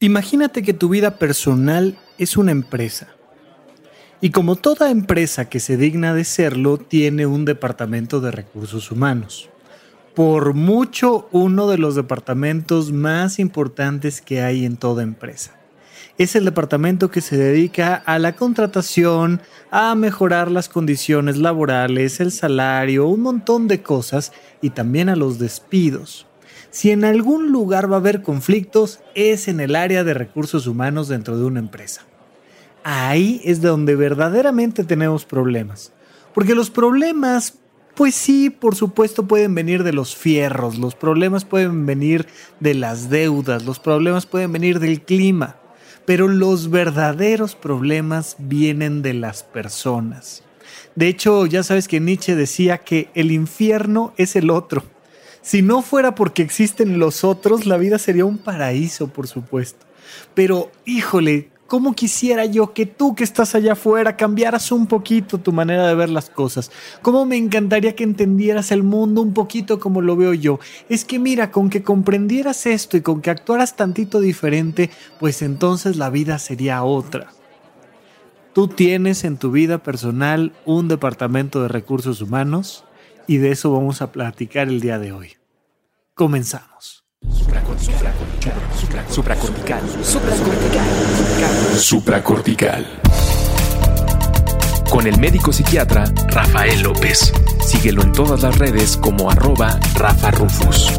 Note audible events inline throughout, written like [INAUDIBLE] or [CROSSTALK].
Imagínate que tu vida personal es una empresa. Y como toda empresa que se digna de serlo, tiene un departamento de recursos humanos. Por mucho uno de los departamentos más importantes que hay en toda empresa. Es el departamento que se dedica a la contratación, a mejorar las condiciones laborales, el salario, un montón de cosas y también a los despidos. Si en algún lugar va a haber conflictos, es en el área de recursos humanos dentro de una empresa. Ahí es donde verdaderamente tenemos problemas. Porque los problemas, pues sí, por supuesto pueden venir de los fierros, los problemas pueden venir de las deudas, los problemas pueden venir del clima, pero los verdaderos problemas vienen de las personas. De hecho, ya sabes que Nietzsche decía que el infierno es el otro. Si no fuera porque existen los otros, la vida sería un paraíso, por supuesto. Pero, híjole, ¿cómo quisiera yo que tú que estás allá afuera cambiaras un poquito tu manera de ver las cosas? ¿Cómo me encantaría que entendieras el mundo un poquito como lo veo yo? Es que mira, con que comprendieras esto y con que actuaras tantito diferente, pues entonces la vida sería otra. Tú tienes en tu vida personal un departamento de recursos humanos y de eso vamos a platicar el día de hoy. Comenzamos. Supracortical. Supracortical. Supracortical. Supracortical. Con el médico psiquiatra Rafael López. Síguelo en todas las redes como arroba Rafa Rufus.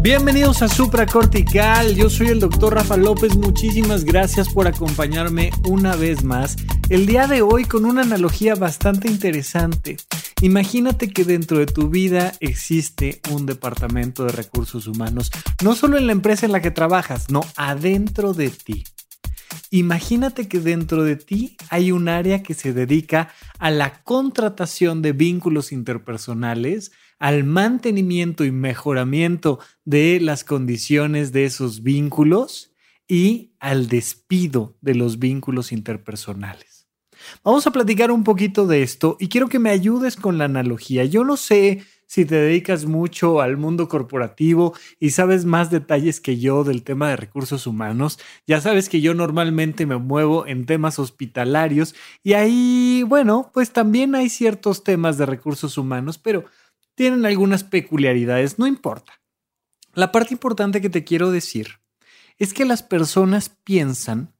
Bienvenidos a Supracortical, yo soy el doctor Rafa López, muchísimas gracias por acompañarme una vez más. El día de hoy con una analogía bastante interesante. Imagínate que dentro de tu vida existe un departamento de recursos humanos, no solo en la empresa en la que trabajas, no, adentro de ti. Imagínate que dentro de ti hay un área que se dedica a la contratación de vínculos interpersonales, al mantenimiento y mejoramiento de las condiciones de esos vínculos y al despido de los vínculos interpersonales. Vamos a platicar un poquito de esto y quiero que me ayudes con la analogía. Yo no sé si te dedicas mucho al mundo corporativo y sabes más detalles que yo del tema de recursos humanos, ya sabes que yo normalmente me muevo en temas hospitalarios y ahí, bueno, pues también hay ciertos temas de recursos humanos, pero tienen algunas peculiaridades, no importa. La parte importante que te quiero decir es que las personas piensan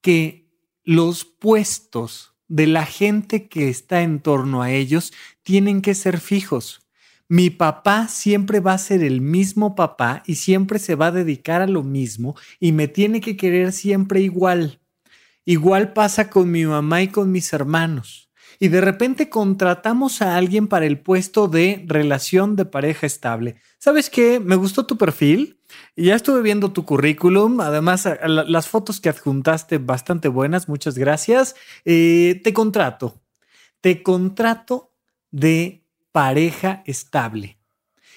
que los puestos de la gente que está en torno a ellos tienen que ser fijos. Mi papá siempre va a ser el mismo papá y siempre se va a dedicar a lo mismo y me tiene que querer siempre igual. Igual pasa con mi mamá y con mis hermanos y de repente contratamos a alguien para el puesto de relación de pareja estable. ¿Sabes qué? Me gustó tu perfil. Ya estuve viendo tu currículum. Además, las fotos que adjuntaste bastante buenas. Muchas gracias. Eh, te contrato. Te contrato de pareja estable.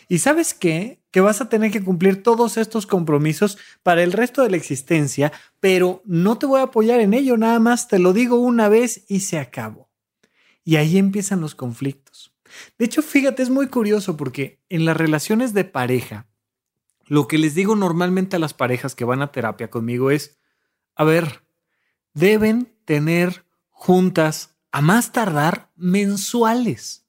¿Y sabes qué? Que vas a tener que cumplir todos estos compromisos para el resto de la existencia, pero no te voy a apoyar en ello, nada más te lo digo una vez y se acabó. Y ahí empiezan los conflictos. De hecho, fíjate, es muy curioso porque en las relaciones de pareja, lo que les digo normalmente a las parejas que van a terapia conmigo es, a ver, deben tener juntas a más tardar mensuales.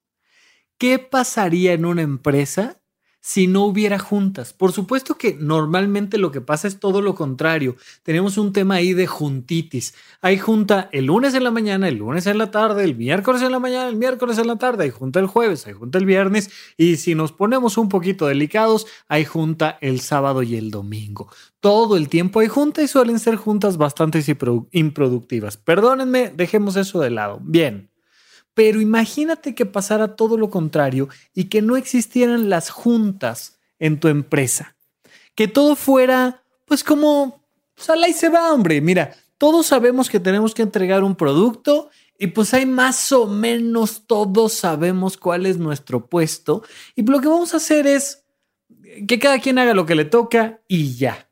¿Qué pasaría en una empresa si no hubiera juntas. Por supuesto que normalmente lo que pasa es todo lo contrario. Tenemos un tema ahí de juntitis. Hay junta el lunes en la mañana, el lunes en la tarde, el miércoles en la mañana, el miércoles en la tarde, hay junta el jueves, hay junta el viernes y si nos ponemos un poquito delicados, hay junta el sábado y el domingo. Todo el tiempo hay junta y suelen ser juntas bastante improductivas. Perdónenme, dejemos eso de lado. Bien. Pero imagínate que pasara todo lo contrario y que no existieran las juntas en tu empresa. Que todo fuera, pues como, sala y se va, hombre. Mira, todos sabemos que tenemos que entregar un producto y pues hay más o menos todos sabemos cuál es nuestro puesto. Y lo que vamos a hacer es que cada quien haga lo que le toca y ya.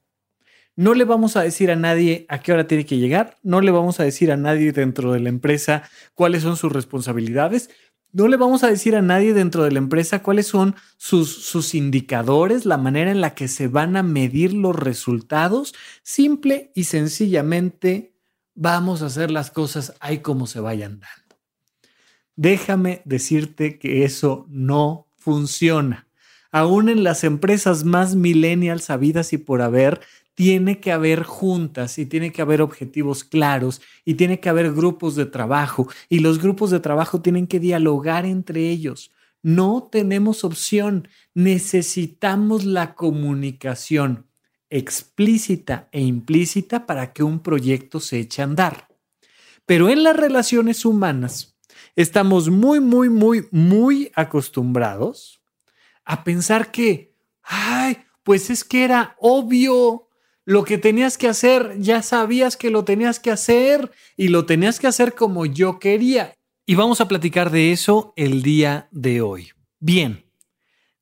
No le vamos a decir a nadie a qué hora tiene que llegar, no le vamos a decir a nadie dentro de la empresa cuáles son sus responsabilidades. No le vamos a decir a nadie dentro de la empresa cuáles son sus, sus indicadores, la manera en la que se van a medir los resultados. Simple y sencillamente vamos a hacer las cosas ahí como se vayan dando. Déjame decirte que eso no funciona. Aún en las empresas más millennials sabidas y por haber, tiene que haber juntas y tiene que haber objetivos claros y tiene que haber grupos de trabajo y los grupos de trabajo tienen que dialogar entre ellos. No tenemos opción, necesitamos la comunicación explícita e implícita para que un proyecto se eche a andar. Pero en las relaciones humanas estamos muy, muy, muy, muy acostumbrados a pensar que, ay, pues es que era obvio, lo que tenías que hacer, ya sabías que lo tenías que hacer y lo tenías que hacer como yo quería. Y vamos a platicar de eso el día de hoy. Bien,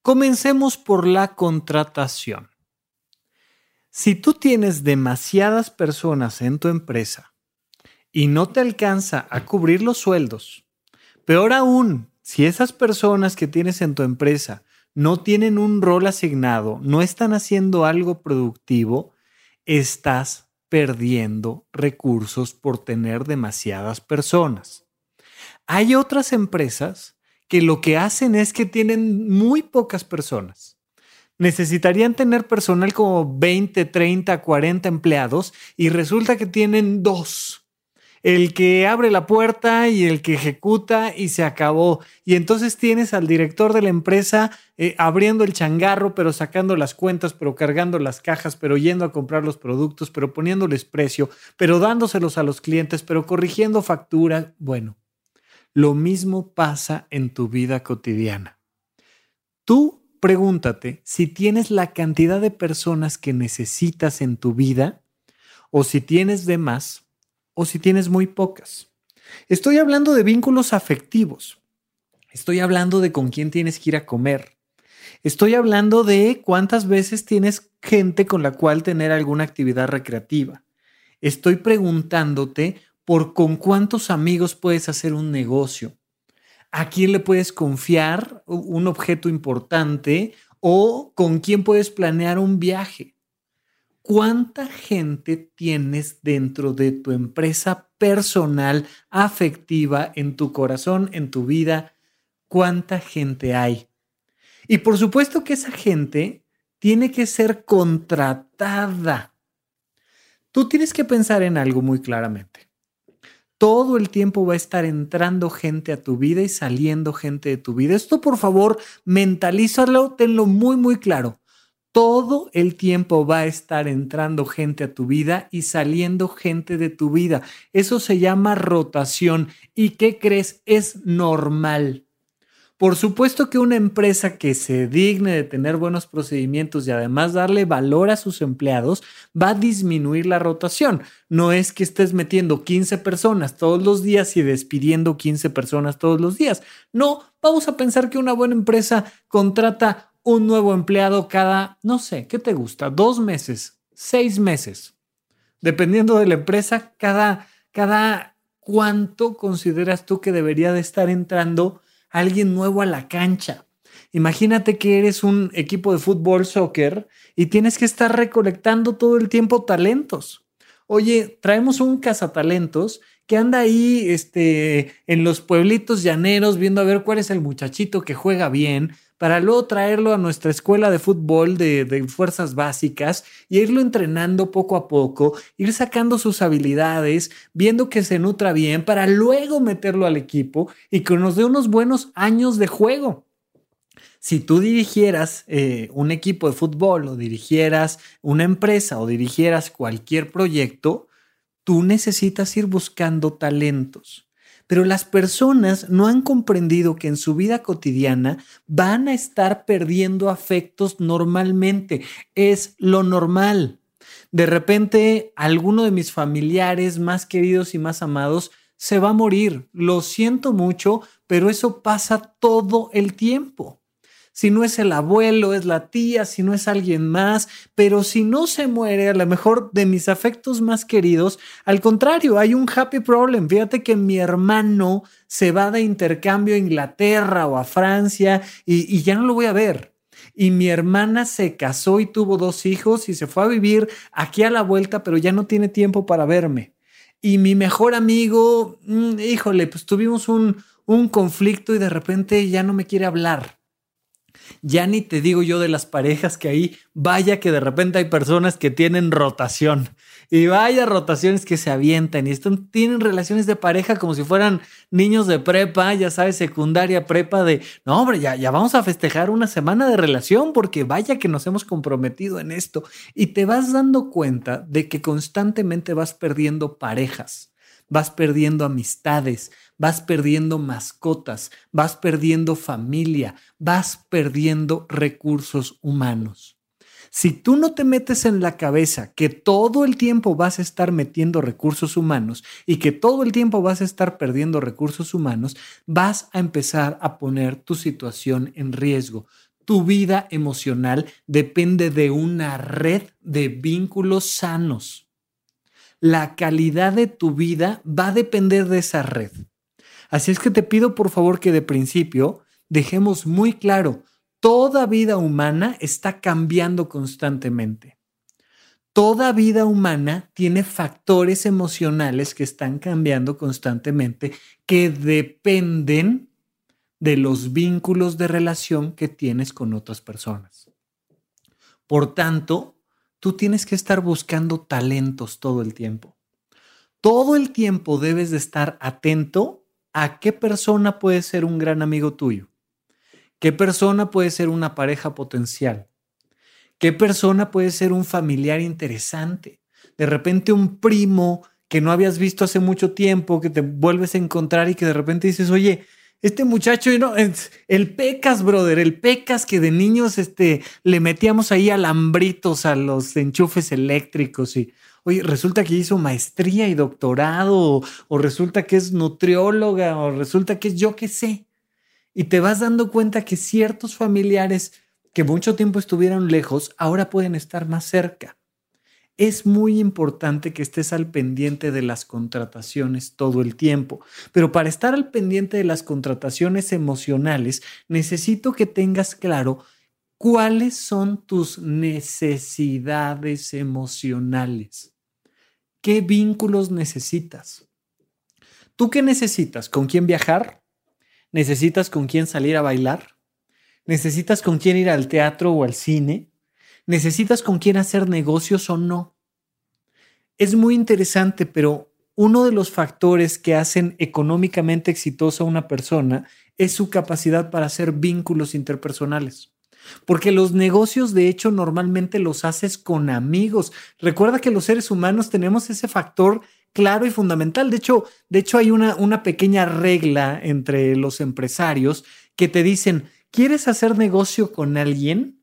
comencemos por la contratación. Si tú tienes demasiadas personas en tu empresa y no te alcanza a cubrir los sueldos, peor aún, si esas personas que tienes en tu empresa no tienen un rol asignado, no están haciendo algo productivo, estás perdiendo recursos por tener demasiadas personas. Hay otras empresas que lo que hacen es que tienen muy pocas personas. Necesitarían tener personal como 20, 30, 40 empleados y resulta que tienen dos el que abre la puerta y el que ejecuta y se acabó. Y entonces tienes al director de la empresa eh, abriendo el changarro, pero sacando las cuentas, pero cargando las cajas, pero yendo a comprar los productos, pero poniéndoles precio, pero dándoselos a los clientes, pero corrigiendo factura. Bueno, lo mismo pasa en tu vida cotidiana. Tú pregúntate si tienes la cantidad de personas que necesitas en tu vida o si tienes de más o si tienes muy pocas. Estoy hablando de vínculos afectivos. Estoy hablando de con quién tienes que ir a comer. Estoy hablando de cuántas veces tienes gente con la cual tener alguna actividad recreativa. Estoy preguntándote por con cuántos amigos puedes hacer un negocio. ¿A quién le puedes confiar un objeto importante o con quién puedes planear un viaje? ¿Cuánta gente tienes dentro de tu empresa personal, afectiva, en tu corazón, en tu vida? ¿Cuánta gente hay? Y por supuesto que esa gente tiene que ser contratada. Tú tienes que pensar en algo muy claramente. Todo el tiempo va a estar entrando gente a tu vida y saliendo gente de tu vida. Esto, por favor, mentalízalo, tenlo muy, muy claro todo el tiempo va a estar entrando gente a tu vida y saliendo gente de tu vida. Eso se llama rotación. ¿Y qué crees? Es normal. Por supuesto que una empresa que se digne de tener buenos procedimientos y además darle valor a sus empleados va a disminuir la rotación. No es que estés metiendo 15 personas todos los días y despidiendo 15 personas todos los días. No, vamos a pensar que una buena empresa contrata un nuevo empleado cada, no sé, ¿qué te gusta? Dos meses, seis meses. Dependiendo de la empresa, cada, cada cuánto consideras tú que debería de estar entrando alguien nuevo a la cancha. Imagínate que eres un equipo de fútbol, soccer, y tienes que estar recolectando todo el tiempo talentos. Oye, traemos un cazatalentos que anda ahí este, en los pueblitos llaneros viendo a ver cuál es el muchachito que juega bien, para luego traerlo a nuestra escuela de fútbol de, fuerzas básicas y irlo entrenando poco a poco, ir sacando sus habilidades, viendo que se nutra bien, para luego meterlo al equipo y que nos dé unos buenos años de juego. Si tú dirigieras eh, un equipo de fútbol o dirigieras una empresa o dirigieras cualquier proyecto, tú necesitas ir buscando talentos pero las personas no han comprendido que en su vida cotidiana van a estar perdiendo afectos normalmente. Es lo normal. De repente, alguno de mis familiares más queridos y más amados se va a morir. Lo siento mucho, pero eso pasa todo el tiempo. Si no es el abuelo, es la tía, si no es alguien más, pero si no se muere, a lo mejor de mis afectos más queridos, al contrario, hay un happy problem. Fíjate que mi hermano se va de intercambio a Inglaterra o a Francia y, ya no lo voy a ver y mi hermana se casó y tuvo dos hijos y se fue a vivir aquí a la vuelta, pero ya no tiene tiempo para verme. Y mi mejor amigo, mm, híjole, pues tuvimos un, un conflicto y de repente ya no me quiere hablar. Ya ni te digo yo de las parejas que ahí, vaya que de repente hay personas que tienen rotación y vaya rotaciones que se avientan y están, tienen relaciones de pareja como si fueran niños de prepa, ya sabes, secundaria, prepa de, no hombre, ya, ya vamos a festejar una semana de relación porque vaya que nos hemos comprometido en esto. Y te vas dando cuenta de que constantemente vas perdiendo parejas, vas perdiendo amistades, vas perdiendo mascotas, vas perdiendo familia, vas perdiendo recursos humanos. Si tú no te metes en la cabeza que todo el tiempo vas a estar metiendo recursos humanos y que todo el tiempo vas a estar perdiendo recursos humanos, vas a empezar a poner tu situación en riesgo. Tu vida emocional depende de una red de vínculos sanos. La calidad de tu vida va a depender de esa red. Así es que te pido por favor que de principio dejemos muy claro, toda vida humana está cambiando constantemente. Toda vida humana tiene factores emocionales que están cambiando constantemente que dependen de los vínculos de relación que tienes con otras personas. Por tanto, tú tienes que estar buscando talentos todo el tiempo. Todo el tiempo debes de estar atento a qué persona puede ser un gran amigo tuyo ¿Qué persona puede ser una pareja potencial? ¿Qué persona puede ser un familiar interesante? De repente un primo que no habías visto hace mucho tiempo, que te vuelves a encontrar y que de repente dices, oye, este muchacho, el pecas, brother, el pecas que de niños este, le metíamos ahí alambritos a los enchufes eléctricos y, oye, resulta que hizo maestría y doctorado, o, resulta que es nutrióloga, o resulta que es yo qué sé y te vas dando cuenta que ciertos familiares que mucho tiempo estuvieron lejos ahora pueden estar más cerca. Es muy importante que estés al pendiente de las contrataciones todo el tiempo, pero para estar al pendiente de las contrataciones emocionales necesito que tengas claro cuáles son tus necesidades emocionales. ¿Qué vínculos necesitas? ¿Tú qué necesitas? ¿Con quién viajar? ¿Necesitas con quién salir a bailar? ¿Necesitas con quién ir al teatro o al cine? ¿Necesitas con quién hacer negocios o no? Es muy interesante, pero uno de los factores que hacen económicamente exitosa a una persona es su capacidad para hacer vínculos interpersonales. Porque los negocios, de hecho, normalmente los haces con amigos. Recuerda que los seres humanos tenemos ese factor claro y fundamental. De hecho, de hecho hay una, una pequeña regla entre los empresarios que te dicen, ¿quieres hacer negocio con alguien?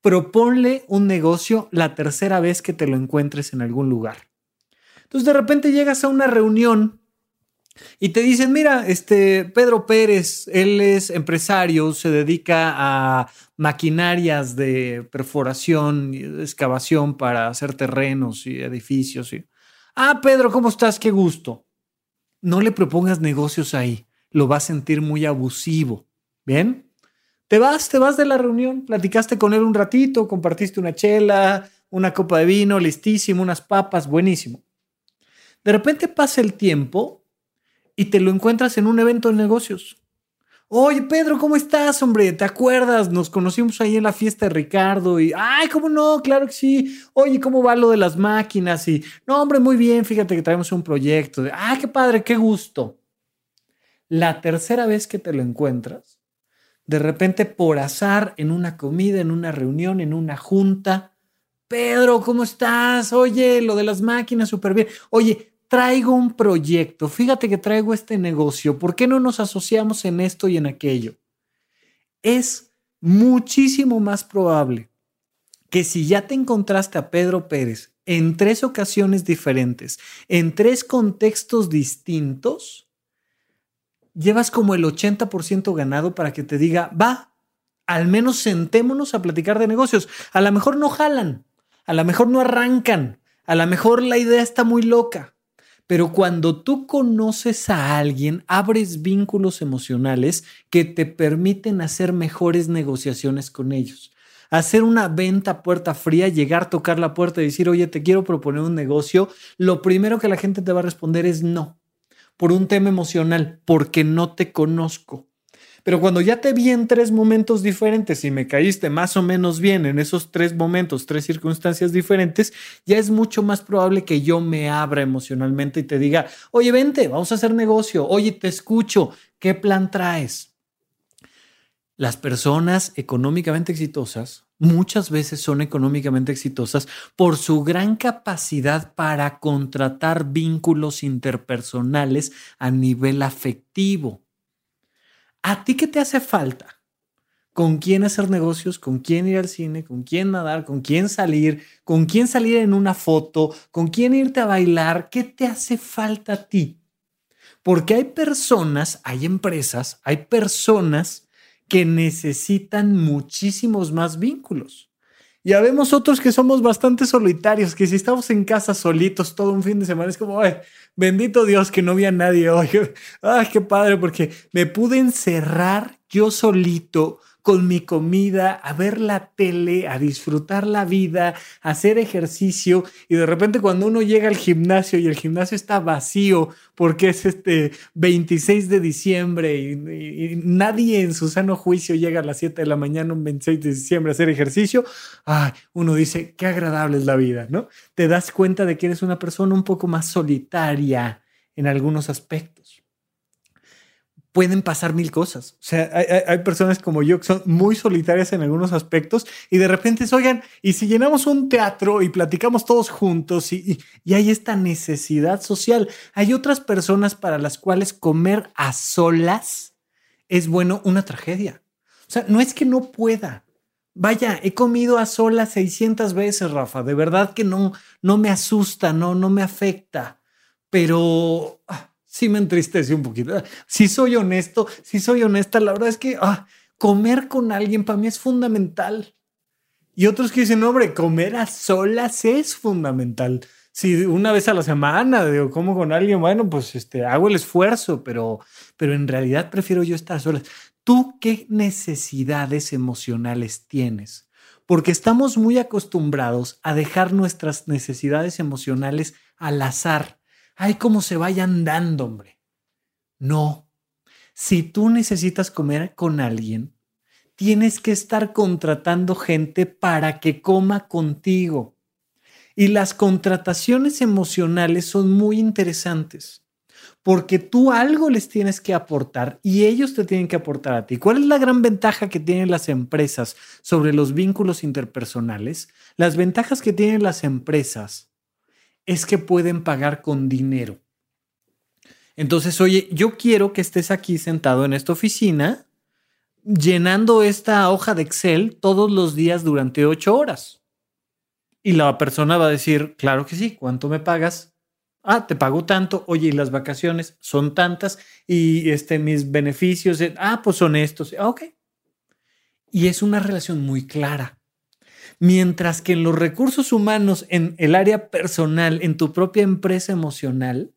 Proponle un negocio la tercera vez que te lo encuentres en algún lugar. Entonces de repente llegas a una reunión y te dicen, mira, este Pedro Pérez, él es empresario, se dedica a maquinarias de perforación y excavación para hacer terrenos y edificios. Y, Ah, Pedro, ¿cómo estás? Qué gusto. No le propongas negocios ahí, lo va a sentir muy abusivo. ¿Bien? Te vas, te vas de la reunión, platicaste con él un ratito, compartiste una chela, una copa de vino, listísimo, unas papas, buenísimo. De repente pasa el tiempo y te lo encuentras en un evento de negocios. Oye, Pedro, ¿cómo estás, hombre? ¿Te acuerdas? Nos conocimos ahí en la fiesta de Ricardo y, ay, ¿cómo no? Claro que sí. Oye, ¿cómo va lo de las máquinas? Y, no, hombre, muy bien, fíjate que traemos un proyecto. De, ah, qué padre, qué gusto. La tercera vez que te lo encuentras, de repente por azar, en una comida, en una reunión, en una junta, Pedro, ¿cómo estás? Oye, lo de las máquinas, súper bien. Oye, traigo un proyecto, fíjate que traigo este negocio, ¿por qué no nos asociamos en esto y en aquello? Es muchísimo más probable que si ya te encontraste a Pedro Pérez en tres ocasiones diferentes, en tres contextos distintos, llevas como el 80% ganado para que te diga, va, Al menos sentémonos a platicar de negocios. A lo mejor no jalan, a lo mejor no arrancan, a lo mejor la idea está muy loca. Pero cuando tú conoces a alguien, abres vínculos emocionales que te permiten hacer mejores negociaciones con ellos. Hacer una venta puerta fría, llegar, tocar la puerta y decir, oye, te quiero proponer un negocio, lo primero que la gente te va a responder es no, por un tema emocional, porque no te conozco. Pero cuando ya te vi en tres momentos diferentes y me caíste más o menos bien en esos tres momentos, tres circunstancias diferentes, ya es mucho más probable que yo me abra emocionalmente y te diga, oye, vente, vamos a hacer negocio, oye, te escucho, ¿qué plan traes? Las personas económicamente exitosas muchas veces son económicamente exitosas por su gran capacidad para contratar vínculos interpersonales a nivel afectivo. ¿A ti qué te hace falta? ¿Con quién hacer negocios? ¿Con quién ir al cine? ¿Con quién nadar? ¿Con quién salir? ¿Con quién salir en una foto? ¿Con quién irte a bailar? ¿Qué te hace falta a ti? Porque hay personas, hay empresas, hay personas que necesitan muchísimos más vínculos. Ya vemos otros que somos bastante solitarios, que si estamos en casa solitos todo un fin de semana es como, ay, bendito Dios que no vi a nadie hoy. [LAUGHS] Ay, qué padre, porque me pude encerrar yo solito con mi comida, a ver la tele, a disfrutar la vida, a hacer ejercicio y de repente cuando uno llega al gimnasio y el gimnasio está vacío porque es este 26 de diciembre y, nadie en su sano juicio llega a las 7 de la mañana un 26 de diciembre a hacer ejercicio, ay, uno dice, qué agradable es la vida, ¿no? Te das cuenta de que eres una persona un poco más solitaria en algunos aspectos pueden pasar mil cosas. O sea, hay, personas como yo que son muy solitarias en algunos aspectos y de repente, oigan, y si llenamos un teatro y platicamos todos juntos y, y, hay esta necesidad social, hay otras personas para las cuales comer a solas es bueno una tragedia. O sea, no es que no pueda. Vaya, he comido a solas 600 veces, Rafa. De verdad que no, no me asusta, no, no me afecta. Pero ah, sí me entristece un poquito. Si soy honesto, si soy honesta, la verdad es que ah, comer con alguien para mí es fundamental. Y otros que dicen, hombre, comer a solas es fundamental. Si una vez a la semana digo, como con alguien, bueno, pues este, hago el esfuerzo, pero, pero en realidad prefiero yo estar a solas. ¿Tú qué necesidades emocionales tienes? Porque estamos muy acostumbrados a dejar nuestras necesidades emocionales al azar ay, cómo se vayan dando, hombre. No. Si tú necesitas comer con alguien, tienes que estar contratando gente para que coma contigo. Y las contrataciones emocionales son muy interesantes porque tú algo les tienes que aportar y ellos te tienen que aportar a ti. ¿Cuál es la gran ventaja que tienen las empresas sobre los vínculos interpersonales? Las ventajas que tienen las empresas es que pueden pagar con dinero. Entonces, oye, yo quiero que estés aquí sentado en esta oficina llenando esta hoja de Excel todos los días durante ocho horas. Y la persona va a decir, claro que sí, ¿cuánto me pagas? Ah, te pago tanto. Oye, y las vacaciones son tantas y este, mis beneficios, ah, pues son estos. Ah, ok. Y es una relación muy clara. Mientras que en los recursos humanos, en el área personal, en tu propia empresa emocional,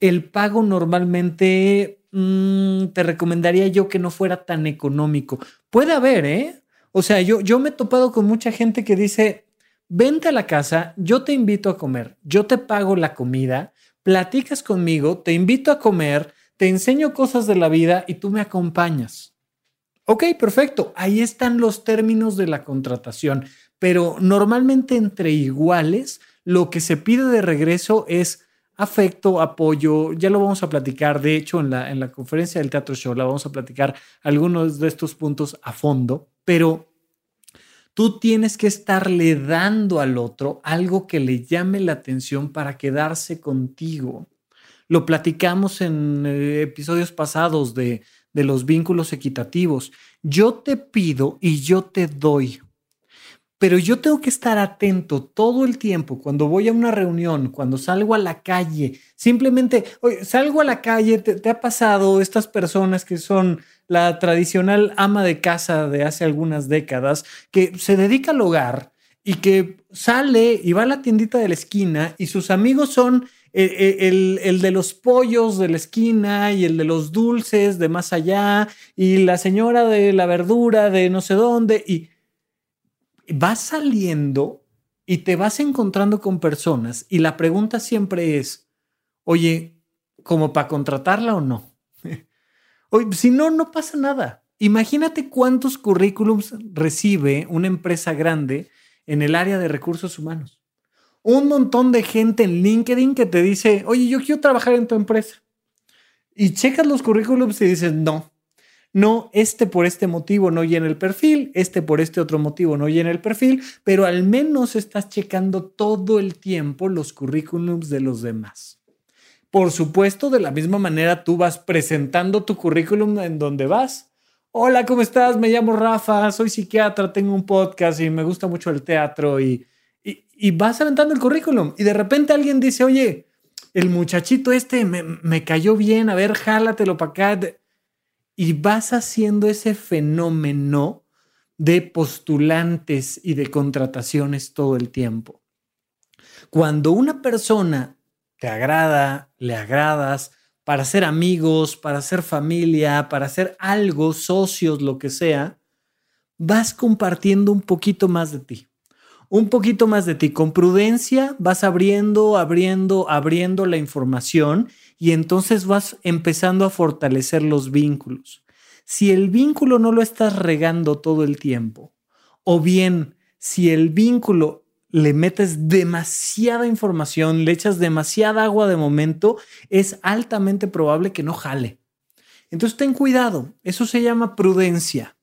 el pago normalmente mm, te recomendaría yo que no fuera tan económico. Puede haber, ¿eh? O sea, yo, yo me he topado con mucha gente que dice, vente a la casa, yo te invito a comer, yo te pago la comida, platicas conmigo, te invito a comer, te enseño cosas de la vida y tú me acompañas. Ok, perfecto. Ahí están los términos de la contratación, pero normalmente entre iguales lo que se pide de regreso es afecto, apoyo, ya lo vamos a platicar, de hecho en la, en la conferencia del Teatro Show la vamos a platicar algunos de estos puntos a fondo, pero tú tienes que estarle dando al otro algo que le llame la atención para quedarse contigo. Lo platicamos en eh, episodios pasados de de los vínculos equitativos. Yo te pido y yo te doy. pero yo tengo que estar atento todo el tiempo cuando voy a una reunión, cuando salgo a la calle, simplemente, salgo a la calle, te, ha pasado estas personas que son la tradicional ama de casa de hace algunas décadas, que se dedica al hogar y que sale y va a la tiendita de la esquina y sus amigos son el, el, de los pollos de la esquina y el de los dulces de más allá y la señora de la verdura de no sé dónde y vas saliendo y te vas encontrando con personas y la pregunta siempre es, oye, ¿como para contratarla o no? [LAUGHS] oye, si no, no pasa nada. Imagínate cuántos currículums recibe una empresa grande en el área de recursos humanos. Un montón de gente en LinkedIn que te dice, oye, yo quiero trabajar en tu empresa. Y checas los currículums y dices, no, no, este por este motivo no llena el perfil, este por este otro motivo no llena el perfil, pero al menos estás checando todo el tiempo los currículums de los demás. Por supuesto, de la misma manera tú vas presentando tu currículum en donde vas. Hola, ¿cómo estás? Me llamo Rafa, soy psiquiatra, tengo un podcast y me gusta mucho el teatro y, y, vas aventando el currículum y de repente alguien dice, oye, el muchachito este me, me cayó bien, a ver, jálatelo para acá y vas haciendo ese fenómeno de postulantes y de contrataciones todo el tiempo. Cuando una persona te agrada, le agradas, para ser amigos, para ser familia, para hacer algo, socios, lo que sea, vas compartiendo un poquito más de ti. Un poquito más de ti. Con prudencia vas abriendo, abriendo, abriendo la información y entonces vas empezando a fortalecer los vínculos. Si el vínculo no lo estás regando todo el tiempo, o bien si el vínculo le metes demasiada información, le echas demasiada agua de momento, es altamente probable que no jale. Entonces ten cuidado, eso se llama prudencia.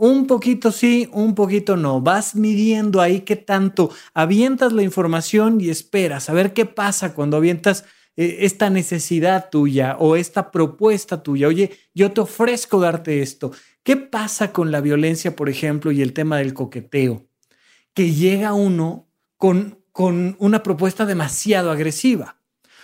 Un poquito sí, un poquito no. Vas midiendo ahí qué tanto avientas la información y esperas a ver qué pasa cuando avientas e, esta necesidad tuya o esta propuesta tuya. Oye, yo te ofrezco darte esto. ¿Qué pasa con la violencia, por ejemplo, y el tema del coqueteo? Que llega uno con, con una propuesta demasiado agresiva.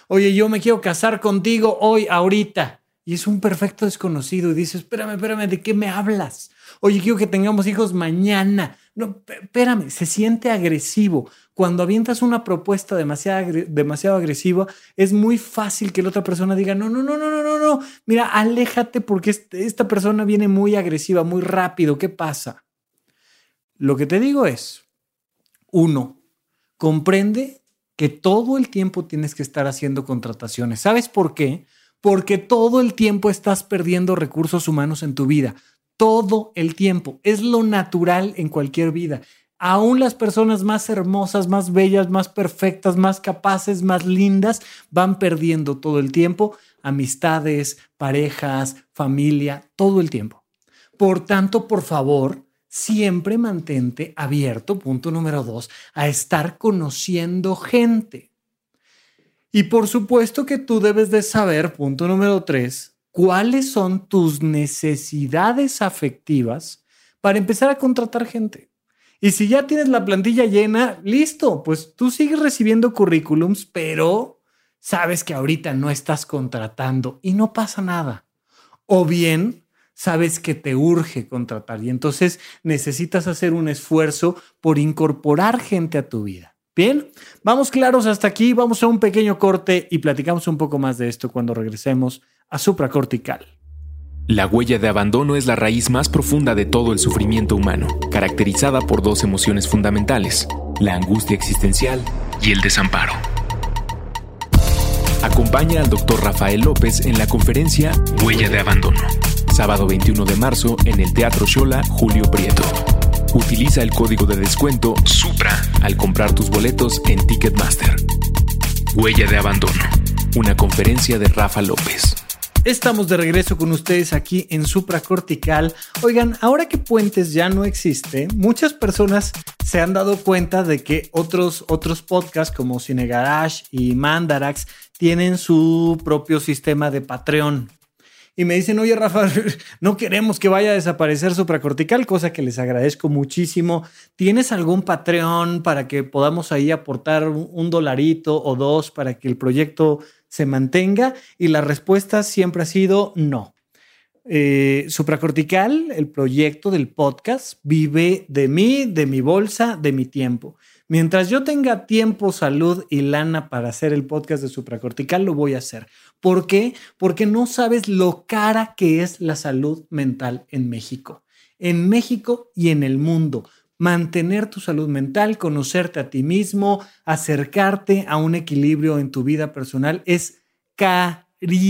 Oye, yo me quiero casar contigo hoy, ahorita. Y es un perfecto desconocido y dice, espérame, espérame, ¿de qué me hablas? Oye, quiero que tengamos hijos mañana. No, espérame, se siente agresivo. Cuando avientas una propuesta demasiado, demasiado agresiva, es muy fácil que la otra persona diga, no, no, no, no, no, no, no, mira, aléjate porque esta persona viene muy agresiva, muy rápido. ¿Qué pasa? Lo que te digo es, uno, comprende que todo el tiempo tienes que estar haciendo contrataciones. ¿Sabes por qué? Porque todo el tiempo estás perdiendo recursos humanos en tu vida todo el tiempo. Es lo natural en cualquier vida. Aún las personas más hermosas, más bellas, más perfectas, más capaces, más lindas, van perdiendo todo el tiempo amistades, parejas, familia, todo el tiempo. Por tanto, por favor, siempre mantente abierto, punto número dos, a estar conociendo gente. Y por supuesto que tú debes de saber, punto número tres, cuáles son tus necesidades afectivas para empezar a contratar gente. Y si ya tienes la plantilla llena, listo, pues tú sigues recibiendo currículums, pero sabes que ahorita no estás contratando y no pasa nada. O bien sabes que te urge contratar y entonces necesitas hacer un esfuerzo por incorporar gente a tu vida. Bien, vamos claros hasta aquí, vamos a un pequeño corte y platicamos un poco más de esto cuando regresemos a supracortical. La huella de abandono es la raíz más profunda de todo el sufrimiento humano, caracterizada por dos emociones fundamentales, la angustia existencial y el desamparo. Acompaña al Dr. Rafael López en la conferencia Huella de Abandono, sábado 21 de marzo en el Teatro Shola Julio Prieto. Utiliza el código de descuento SUPRA al comprar tus boletos en Ticketmaster. Huella de Abandono, una conferencia de Rafa López. Estamos de regreso con ustedes aquí en Supracortical. Oigan, ahora que Puentes ya no existe, muchas personas se han dado cuenta de que otros, otros podcasts como Cine Garage y Mandarax tienen su propio sistema de Patreon. Y me dicen, oye Rafa, [LAUGHS] no queremos que vaya a desaparecer supracortical, cosa que les agradezco muchísimo. ¿Tienes algún Patreon para que podamos ahí aportar un dolarito o dos para que el proyecto se mantenga? Y la respuesta siempre ha sido no. Eh, supracortical, el proyecto del podcast, vive de mí, de mi bolsa, de mi tiempo. Mientras yo tenga tiempo, salud y lana para hacer el podcast de supracortical, lo voy a hacer. ¿Por qué? Porque no sabes lo cara que es la salud mental en México. En México y en el mundo. Mantener tu salud mental, conocerte a ti mismo, acercarte a un equilibrio en tu vida personal es carísimo.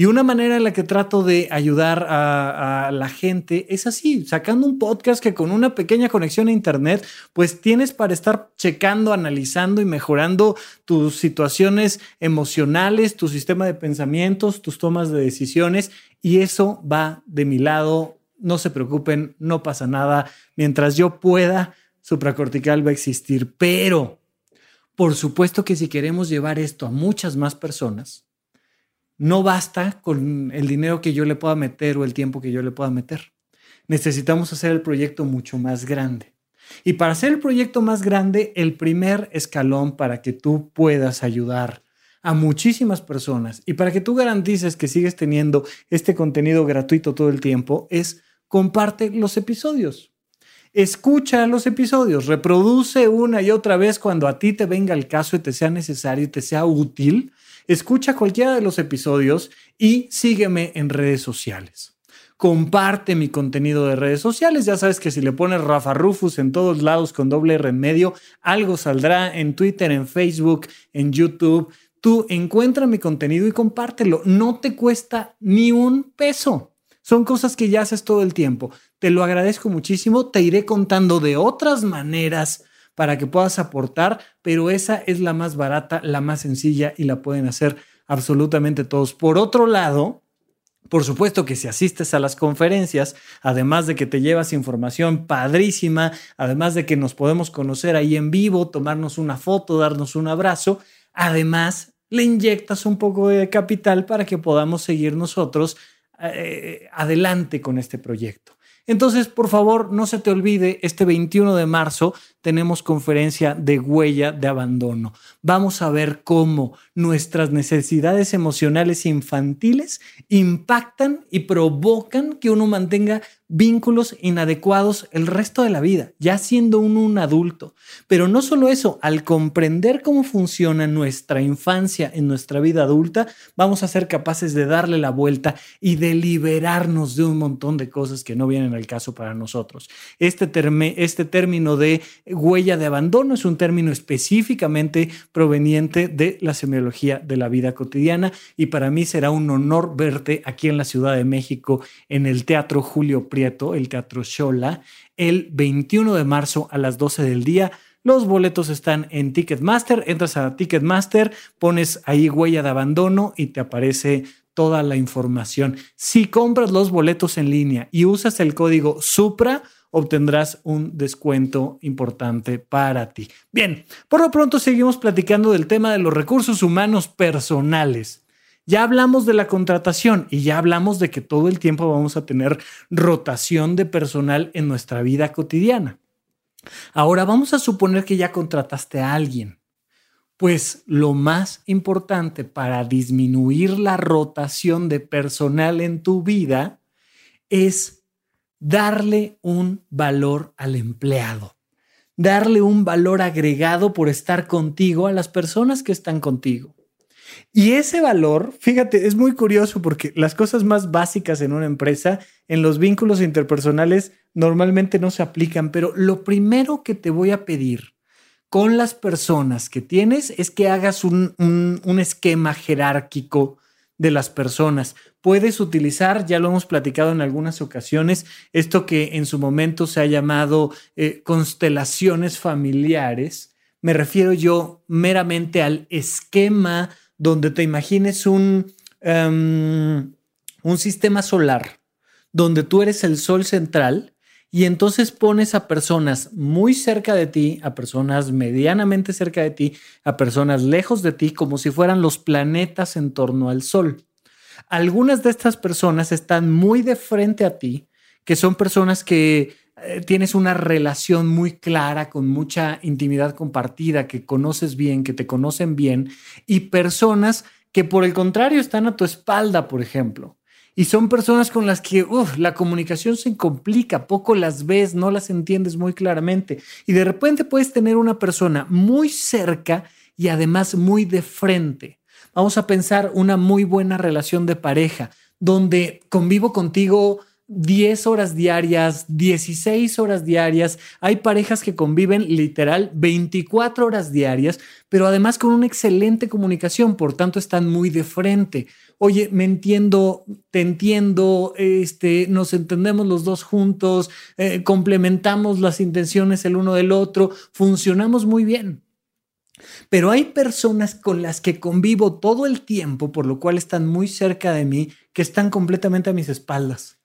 Y una manera en la que trato de ayudar a, la gente es así, sacando un podcast que con una pequeña conexión a Internet, pues tienes para estar checando, analizando y mejorando tus situaciones emocionales, tu sistema de pensamientos, tus tomas de decisiones. Y eso va de mi lado. No se preocupen, no pasa nada. Mientras yo pueda, supracortical va a existir. Pero, por supuesto que si queremos llevar esto a muchas más personas, no basta con el dinero que yo le pueda meter o el tiempo que yo le pueda meter. Necesitamos hacer el proyecto mucho más grande. Y para hacer el proyecto más grande, el primer escalón para que tú puedas ayudar a muchísimas personas y para que tú garantices que sigues teniendo este contenido gratuito todo el tiempo es comparte los episodios. Escucha los episodios, reproduce una y otra vez cuando a ti te venga el caso y te sea necesario y te sea útil Escucha cualquiera de los episodios y sígueme en redes sociales. Comparte mi contenido de redes sociales. Ya sabes que si le pones Rafa Rufus en todos lados con doble R en medio, algo saldrá en Twitter, en Facebook, en YouTube. Tú encuentra mi contenido y compártelo. No te cuesta ni un peso. Son cosas que ya haces todo el tiempo. Te lo agradezco muchísimo. Te iré contando de otras maneras para que puedas aportar, pero esa es la más barata, la más sencilla y la pueden hacer absolutamente todos. Por otro lado, por supuesto que si asistes a las conferencias, además de que te llevas información padrísima, además de que nos podemos conocer ahí en vivo, tomarnos una foto, darnos un abrazo, además le inyectas un poco de capital para que podamos seguir nosotros eh, adelante con este proyecto. Entonces, por favor, no se te olvide, este 21 de marzo tenemos conferencia de huella de abandono. Vamos a ver cómo nuestras necesidades emocionales infantiles impactan y provocan que uno mantenga vínculos inadecuados el resto de la vida, ya siendo uno un adulto. Pero no solo eso, al comprender cómo funciona nuestra infancia en nuestra vida adulta, vamos a ser capaces de darle la vuelta y de liberarnos de un montón de cosas que no vienen al caso para nosotros. Este, este término de huella de abandono es un término específicamente proveniente de la semiología de la vida cotidiana y para mí será un honor verte aquí en la Ciudad de México en el Teatro Julio El Teatro el 21 de marzo a las 12 del día. Los boletos están en Ticketmaster. Entras a Ticketmaster, pones ahí huella de abandono y te aparece toda la información. Si compras los boletos en línea y usas el código SUPRA, obtendrás un descuento importante para ti. Bien, por lo pronto seguimos platicando del tema de los recursos humanos personales. Ya hablamos de la contratación y ya hablamos de que todo el tiempo vamos a tener rotación de personal en nuestra vida cotidiana. Ahora vamos a suponer que ya contrataste a alguien. Pues lo más importante para disminuir la rotación de personal en tu vida es darle un valor al empleado, darle un valor agregado por estar contigo a las personas que están contigo. Y ese valor, fíjate, es muy curioso porque las cosas más básicas en una empresa, en los vínculos interpersonales, normalmente no se aplican, pero lo primero que te voy a pedir con las personas que tienes es que hagas un, un esquema jerárquico de las personas. Puedes utilizar, ya lo hemos platicado en algunas ocasiones, esto que en su momento se ha llamado eh, constelaciones familiares. Me refiero yo meramente al esquema donde te imagines un, em, un sistema solar, donde tú eres el sol central y entonces pones a personas muy cerca de ti, a personas medianamente cerca de ti, a personas lejos de ti, como si fueran los planetas en torno al Sol. Algunas de estas personas están muy de frente a ti, que son personas que eh, tienes una relación muy clara, con mucha intimidad compartida, que conoces bien, que te conocen bien, y personas que por el contrario están a tu espalda, por ejemplo. Y son personas con las que la comunicación se complica, poco las ves, no las entiendes muy claramente. Y de repente puedes tener una persona muy cerca y además muy de frente. Vamos a pensar una muy buena relación de pareja, donde convivo contigo 10 horas diarias, 16 horas diarias. Hay parejas que conviven literal 24 horas diarias, pero además con una excelente comunicación, por tanto están muy de frente. Oye, me entiendo, te entiendo, este, nos entendemos los dos juntos, eh, complementamos las intenciones el uno del otro, funcionamos muy bien. Pero hay personas con las que convivo todo el tiempo, por lo cual están muy cerca de mí, que están completamente a mis espaldas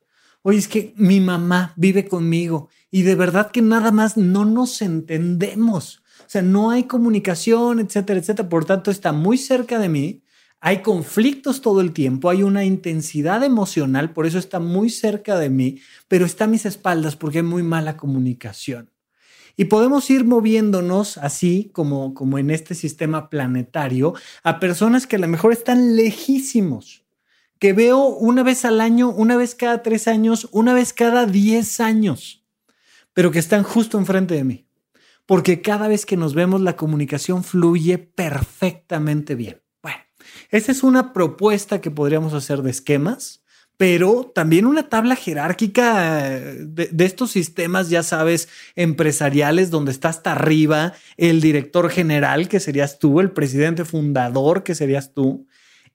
Oye, es que mi mamá vive conmigo y de verdad que nada más no nos entendemos. O sea, no hay comunicación, etcétera, etcétera. Por tanto, está muy cerca de mí. Hay conflictos todo el tiempo, hay una intensidad emocional, por eso está muy cerca de mí, pero está a mis espaldas porque hay muy mala comunicación. Y podemos ir moviéndonos así como, como en este sistema planetario a personas que a lo mejor están lejísimos que veo una vez al año, una vez cada tres años, una vez cada diez años, pero que están justo enfrente de mí. Porque cada vez que nos vemos la comunicación fluye perfectamente bien. Bueno, esa es una propuesta que podríamos hacer de esquemas, pero también una tabla jerárquica de, de, estos sistemas, ya sabes, empresariales, donde está hasta arriba el director general, que serías tú, el presidente fundador, que serías tú,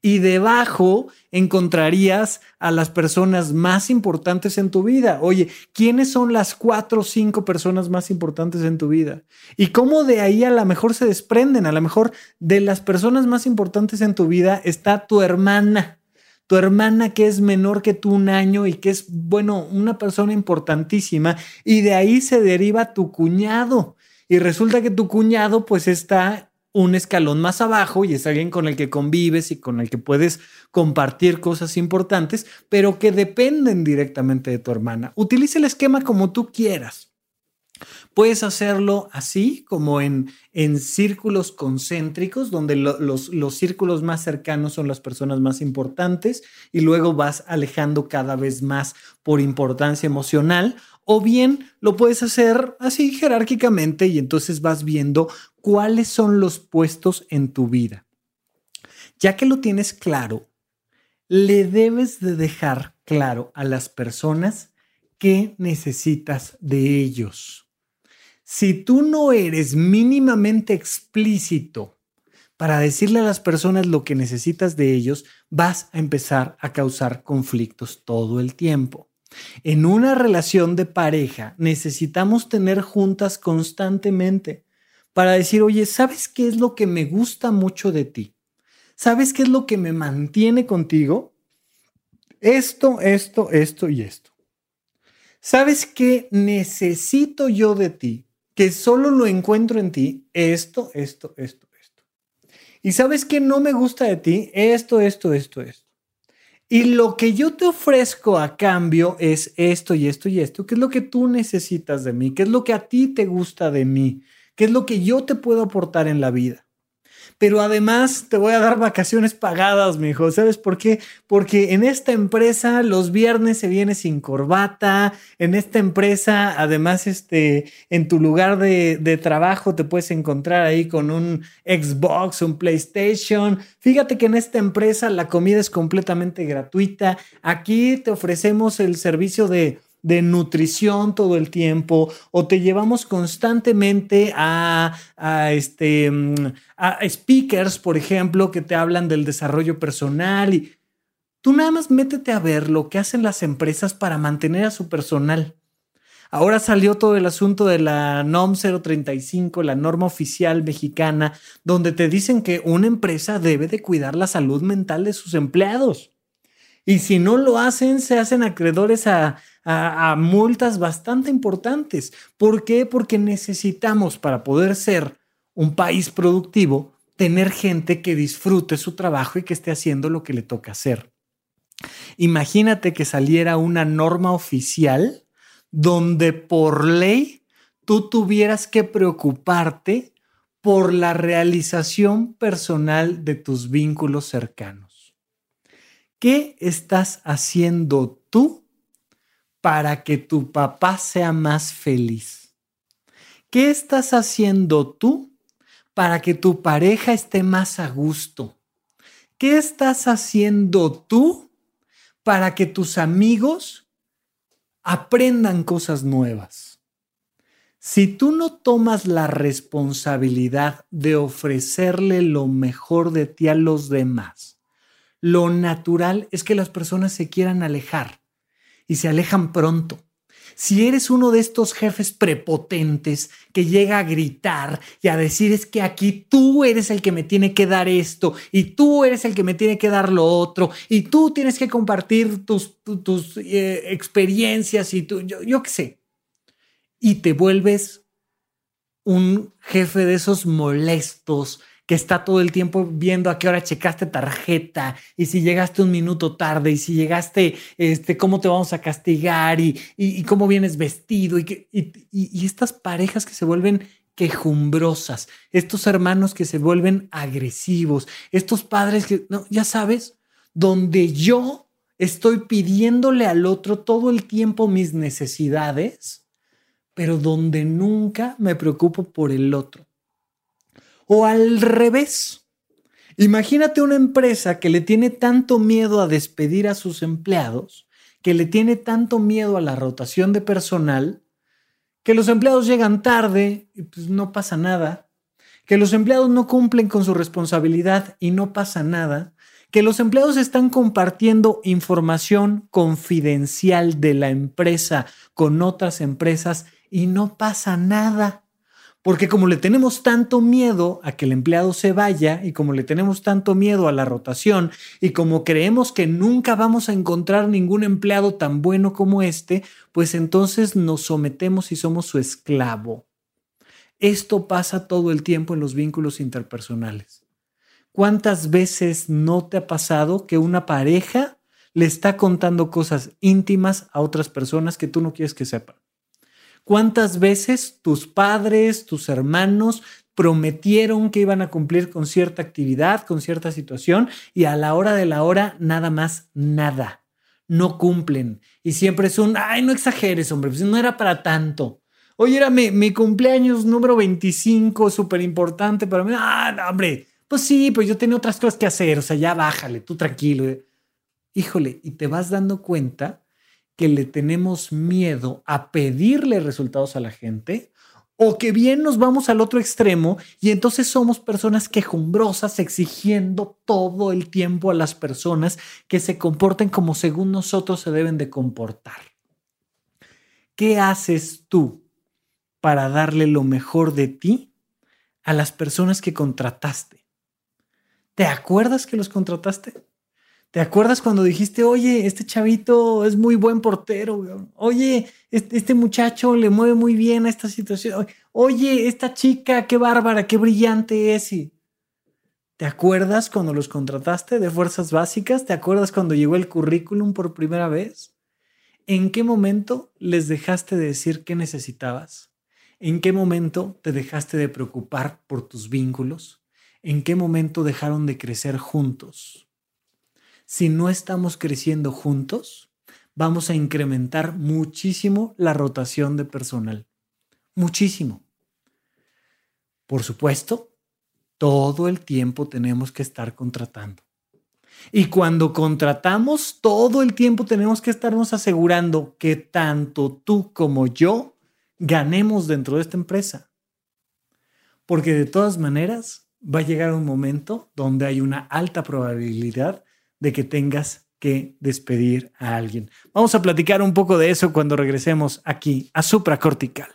y debajo encontrarías a las personas más importantes en tu vida. Oye, ¿quiénes son las cuatro o cinco personas más importantes en tu vida? Y cómo de ahí a lo mejor se desprenden, a lo mejor de las personas más importantes en tu vida está tu hermana. Tu hermana que es menor que tú un año y que es, bueno, una persona importantísima. Y de ahí se deriva tu cuñado. Y resulta que tu cuñado pues está un escalón más abajo y es alguien con el que convives y con el que puedes compartir cosas importantes, pero que dependen directamente de tu hermana. Utiliza el esquema como tú quieras. Puedes hacerlo así, como en, en círculos concéntricos, donde los, los círculos más cercanos son las personas más importantes y luego vas alejando cada vez más por importancia emocional, o bien lo puedes hacer así jerárquicamente y entonces vas viendo cuáles son los puestos en tu vida. Ya que lo tienes claro, le debes de dejar claro a las personas qué necesitas de ellos. Si tú no eres mínimamente explícito para decirle a las personas lo que necesitas de ellos, vas a empezar a causar conflictos todo el tiempo. En una relación de pareja necesitamos tener juntas constantemente para decir, oye, ¿sabes qué es lo que me gusta mucho de ti? ¿Sabes qué es lo que me mantiene contigo? Esto, esto, esto y esto. ¿Sabes qué necesito yo de ti? Que solo lo encuentro en ti. Esto, esto, esto, esto. ¿Y sabes qué no me gusta de ti? Esto, esto, esto, esto. Y lo que yo te ofrezco a cambio es esto y esto y esto. ¿Qué es lo que tú necesitas de mí? ¿Qué es lo que a ti te gusta de mí? ¿Qué es lo que yo te puedo aportar en la vida? Pero además te voy a dar vacaciones pagadas, mi hijo. ¿Sabes por qué? Porque en esta empresa los viernes se viene sin corbata. En esta empresa, además, este, en tu lugar de, de trabajo te puedes encontrar ahí con un Xbox, un PlayStation. Fíjate que en esta empresa la comida es completamente gratuita. Aquí te ofrecemos el servicio de de nutrición todo el tiempo o te llevamos constantemente a, este, mm, a speakers, por ejemplo, que te hablan del desarrollo personal y tú nada más métete a ver lo que hacen las empresas para mantener a su personal. Ahora salió todo el asunto de la NOM 035, la norma oficial mexicana, donde te dicen que una empresa debe de cuidar la salud mental de sus empleados. Y si no lo hacen, se hacen acreedores a, multas bastante importantes. ¿Por qué? Porque necesitamos para poder ser un país productivo tener gente que disfrute su trabajo y que esté haciendo lo que le toca hacer. Imagínate que saliera una norma oficial donde por ley tú tuvieras que preocuparte por la realización personal de tus vínculos cercanos. ¿Qué estás haciendo tú para que tu papá sea más feliz? ¿Qué estás haciendo tú para que tu pareja esté más a gusto? ¿Qué estás haciendo tú para que tus amigos aprendan cosas nuevas? Si tú no tomas la responsabilidad de ofrecerle lo mejor de ti a los demás, lo natural es que las personas se quieran alejar y se alejan pronto. Si eres uno de estos jefes prepotentes que llega a gritar y a decir es que aquí tú eres el que me tiene que dar esto y tú eres el que me tiene que dar lo otro y tú tienes que compartir tus, eh, experiencias y tú, yo, yo qué sé, y te vuelves un jefe de esos molestos que está todo el tiempo viendo a qué hora checaste tarjeta y si llegaste un minuto tarde y si llegaste, este, cómo te vamos a castigar y, cómo vienes vestido y, y, estas parejas que se vuelven quejumbrosas, estos hermanos que se vuelven agresivos, estos padres que, no, ya sabes, donde yo estoy pidiéndole al otro todo el tiempo mis necesidades, pero donde nunca me preocupo por el otro. O al revés. Imagínate una empresa que le tiene tanto miedo a despedir a sus empleados, que le tiene tanto miedo a la rotación de personal, que los empleados llegan tarde y pues no pasa nada, que los empleados no cumplen con su responsabilidad y no pasa nada, que los empleados están compartiendo información confidencial de la empresa con otras empresas y no pasa nada. Porque como le tenemos tanto miedo a que el empleado se vaya y como le tenemos tanto miedo a la rotación y como creemos que nunca vamos a encontrar ningún empleado tan bueno como este, pues entonces nos sometemos y somos su esclavo. Esto pasa todo el tiempo en los vínculos interpersonales. ¿Cuántas veces no te ha pasado que una pareja le está contando cosas íntimas a otras personas que tú no quieres que sepan? ¿Cuántas veces tus padres, tus hermanos prometieron que iban a cumplir con cierta actividad, con cierta situación y a la hora de la hora nada más nada? No cumplen. Y siempre es un, ay, no exageres, hombre, pues no era para tanto. Oye, era mi, cumpleaños número 25, súper importante para mí. Ah, hombre, pues sí, pues yo tenía otras cosas que hacer, o sea, ya bájale, tú tranquilo. Híjole, y te vas dando cuenta que le tenemos miedo a pedirle resultados a la gente o que bien nos vamos al otro extremo y entonces somos personas quejumbrosas exigiendo todo el tiempo a las personas que se comporten como según nosotros se deben de comportar. ¿Qué haces tú para darle lo mejor de ti a las personas que contrataste? ¿Te acuerdas que los contrataste? ¿Te acuerdas cuando dijiste, oye, este chavito es muy buen portero? Oye, este, muchacho le mueve muy bien a esta situación. Oye, esta chica, qué bárbara, qué brillante es. Y ¿Te acuerdas cuando los contrataste de fuerzas básicas? ¿Te acuerdas cuando llegó el currículum por primera vez? ¿En qué momento les dejaste de decir qué necesitabas? ¿En qué momento te dejaste de preocupar por tus vínculos? ¿En qué momento dejaron de crecer juntos? Si no estamos creciendo juntos, vamos a incrementar muchísimo la rotación de personal. Muchísimo. Por supuesto, todo el tiempo tenemos que estar contratando. Y cuando contratamos, todo el tiempo tenemos que estarnos asegurando que tanto tú como yo ganemos dentro de esta empresa. Porque de todas maneras va a llegar un momento donde hay una alta probabilidad de que tengas que despedir a alguien. Vamos a platicar un poco de eso cuando regresemos aquí a Supracortical.